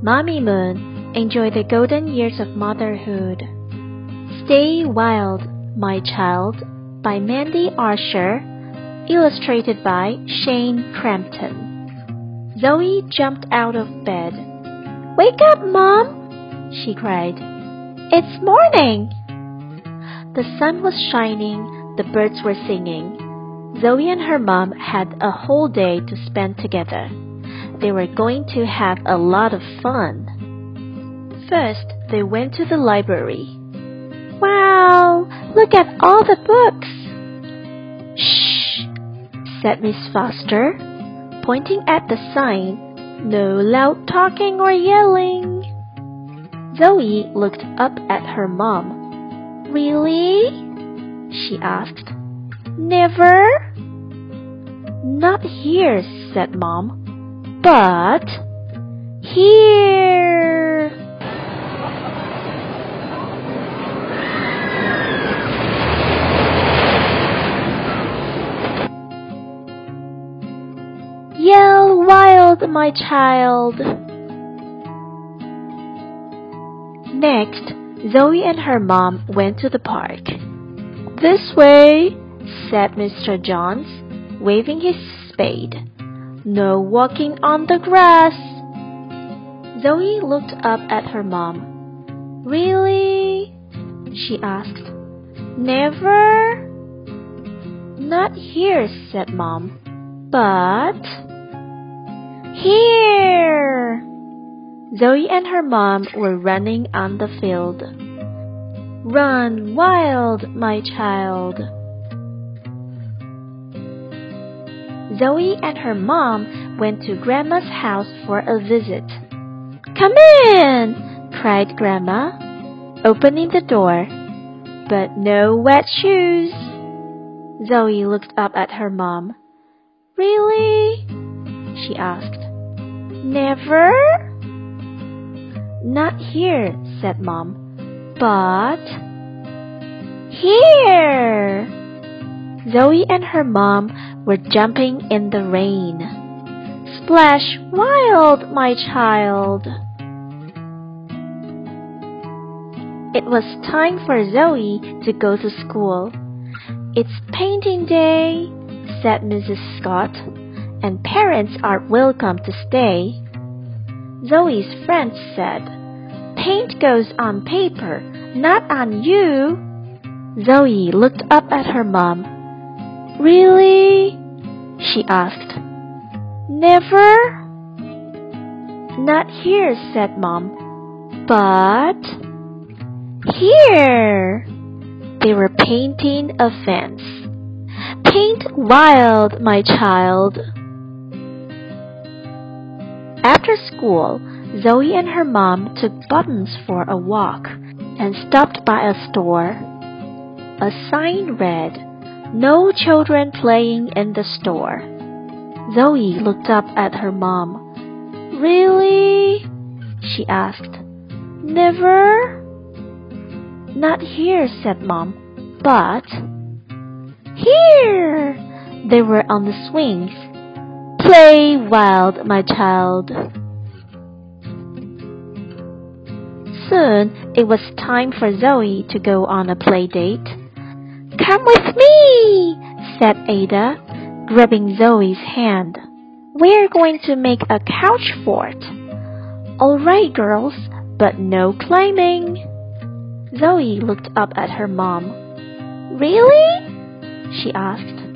Mommy Moon, enjoy the golden years of motherhood. Stay Wild, My Child by Mandy Archer, illustrated by Shane Crampton. Zoe jumped out of bed. Wake up, Mom! she cried. It's morning! The sun was shining, the birds were singing. Zoe and her mom had a whole day to spend together. They were going to have a lot of fun. First, they went to the library. Wow, look at all the books! Shh, said Miss Foster, pointing at the sign. No loud talking or yelling. Zoe looked up at her mom. Really? she asked. Never? Not here, said Mom. But here. Yell wild, my child. Next, Zoe and her mom went to the park. This way, said Mr. Jones, waving his spade. No walking on the grass. Zoe looked up at her mom. Really? she asked. Never? Not here, said Mom. But here! Zoe and her mom were running on the field. Run wild, my child. Zoe and her mom went to Grandma's house for a visit. Come in! cried Grandma, opening the door. But no wet shoes. Zoe looked up at her mom. Really? she asked. Never? Not here, said Mom. But here! Zoe and her mom were jumping in the rain. Splash wild, my child! It was time for Zoe to go to school. It's painting day, said Mrs. Scott, and parents are welcome to stay. Zoe's friends said, Paint goes on paper, not on you. Zoe looked up at her mom. Really? she asked. Never? Not here, said Mom. But here! They were painting a fence. Paint wild, my child. After school, Zoe and her mom took Buttons for a walk and stopped by a store. A sign read, No children playing in the store. Zoe looked up at her mom. Really? she asked. Never? Not here, said Mom. But here! They were on the swings. Play wild, my child. Soon it was time for Zoe to go on a play date. Come with me, said Ada, grabbing Zoe's hand. We're going to make a couch fort. All right, girls, but no climbing. Zoe looked up at her mom. Really? she asked.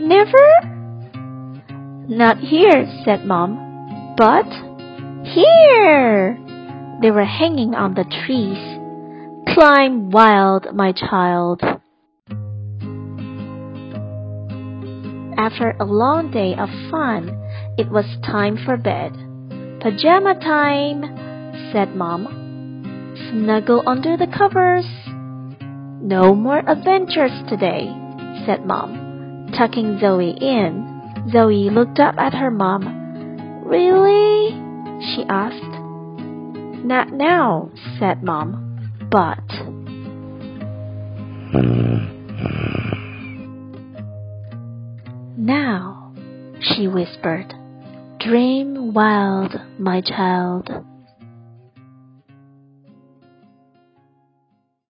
Never? Not here, said Mom. But here! They were hanging on the trees. Climb wild, my child. After a long day of fun, it was time for bed. Pajama time, said Mom. Snuggle under the covers. No more adventures today, said Mom, tucking Zoe in. Zoe looked up at her mom. Really? she asked. Not now, said Mom. But. Hmm, hmm. Now, she whispered, dream wild, my child.